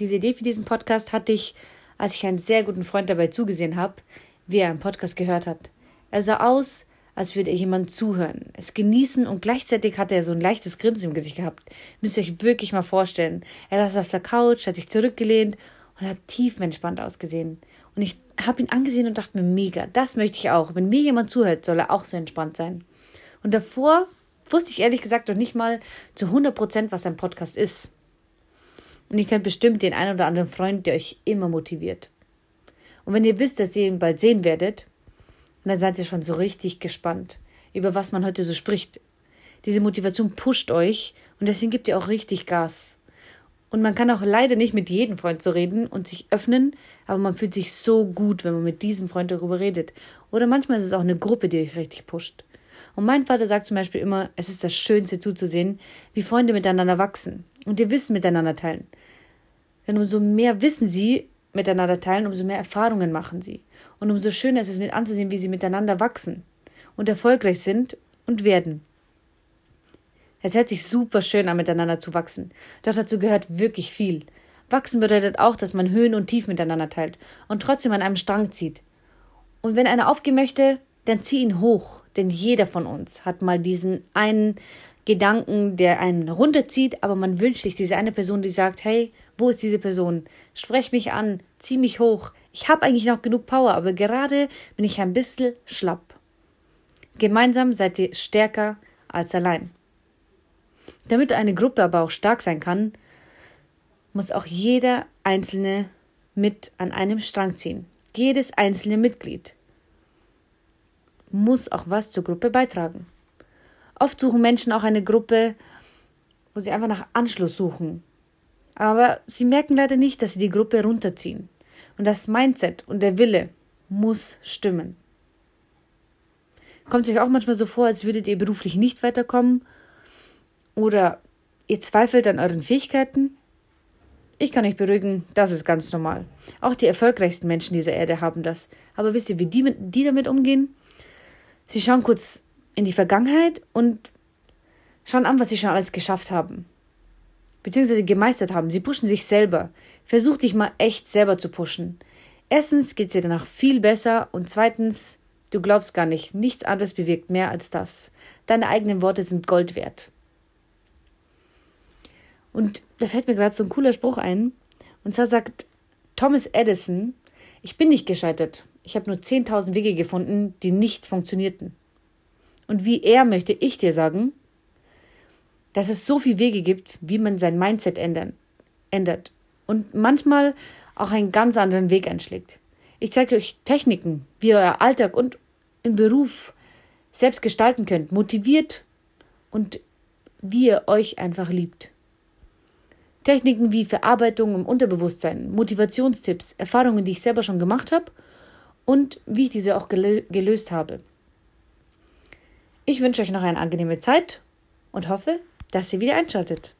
Diese Idee für diesen Podcast hatte ich, als ich einen sehr guten Freund dabei zugesehen habe, wie er einen Podcast gehört hat. Er sah aus, als würde er jemand zuhören, es genießen und gleichzeitig hatte er so ein leichtes Grinsen im Gesicht gehabt. Müsst ihr euch wirklich mal vorstellen. Er saß auf der Couch, hat sich zurückgelehnt und hat tiefenentspannt ausgesehen. Und ich habe ihn angesehen und dachte mir, mega, das möchte ich auch. Wenn mir jemand zuhört, soll er auch so entspannt sein. Und davor wusste ich ehrlich gesagt noch nicht mal zu 100 Prozent, was ein Podcast ist. Und ihr kennt bestimmt den einen oder anderen Freund, der euch immer motiviert. Und wenn ihr wisst, dass ihr ihn bald sehen werdet, dann seid ihr schon so richtig gespannt, über was man heute so spricht. Diese Motivation pusht euch und deswegen gibt ihr auch richtig Gas. Und man kann auch leider nicht mit jedem Freund so reden und sich öffnen, aber man fühlt sich so gut, wenn man mit diesem Freund darüber redet. Oder manchmal ist es auch eine Gruppe, die euch richtig pusht. Und mein Vater sagt zum Beispiel immer, es ist das Schönste zuzusehen, wie Freunde miteinander wachsen und ihr Wissen miteinander teilen. Denn umso mehr Wissen sie miteinander teilen, umso mehr Erfahrungen machen sie. Und umso schöner ist es mit anzusehen, wie sie miteinander wachsen und erfolgreich sind und werden. Es hört sich super schön an, miteinander zu wachsen. Doch dazu gehört wirklich viel. Wachsen bedeutet auch, dass man Höhen und Tiefen miteinander teilt und trotzdem an einem Strang zieht. Und wenn einer aufgehen möchte, dann zieh ihn hoch, denn jeder von uns hat mal diesen einen Gedanken, der einen runterzieht, aber man wünscht sich diese eine Person, die sagt, hey, wo ist diese Person? Sprech mich an, zieh mich hoch. Ich habe eigentlich noch genug Power, aber gerade bin ich ein bisschen schlapp. Gemeinsam seid ihr stärker als allein. Damit eine Gruppe aber auch stark sein kann, muss auch jeder Einzelne mit an einem Strang ziehen. Jedes einzelne Mitglied muss auch was zur Gruppe beitragen. Oft suchen Menschen auch eine Gruppe, wo sie einfach nach Anschluss suchen. Aber sie merken leider nicht, dass sie die Gruppe runterziehen. Und das Mindset und der Wille muss stimmen. Kommt es euch auch manchmal so vor, als würdet ihr beruflich nicht weiterkommen oder ihr zweifelt an euren Fähigkeiten? Ich kann euch beruhigen, das ist ganz normal. Auch die erfolgreichsten Menschen dieser Erde haben das. Aber wisst ihr, wie die, die damit umgehen? Sie schauen kurz in die Vergangenheit und schauen an, was sie schon alles geschafft haben. Beziehungsweise gemeistert haben. Sie pushen sich selber. Versuch dich mal echt selber zu pushen. Erstens geht es dir danach viel besser und zweitens, du glaubst gar nicht, nichts anderes bewirkt mehr als das. Deine eigenen Worte sind Gold wert. Und da fällt mir gerade so ein cooler Spruch ein. Und zwar sagt Thomas Edison, ich bin nicht gescheitert. Ich habe nur 10.000 Wege gefunden, die nicht funktionierten. Und wie er möchte ich dir sagen, dass es so viele Wege gibt, wie man sein Mindset ändern, ändert. Und manchmal auch einen ganz anderen Weg einschlägt. Ich zeige euch Techniken, wie ihr euer Alltag und im Beruf selbst gestalten könnt, motiviert und wie ihr euch einfach liebt. Techniken wie Verarbeitung im Unterbewusstsein, Motivationstipps, Erfahrungen, die ich selber schon gemacht habe und wie ich diese auch gelöst habe. Ich wünsche euch noch eine angenehme Zeit und hoffe, dass ihr wieder einschaltet.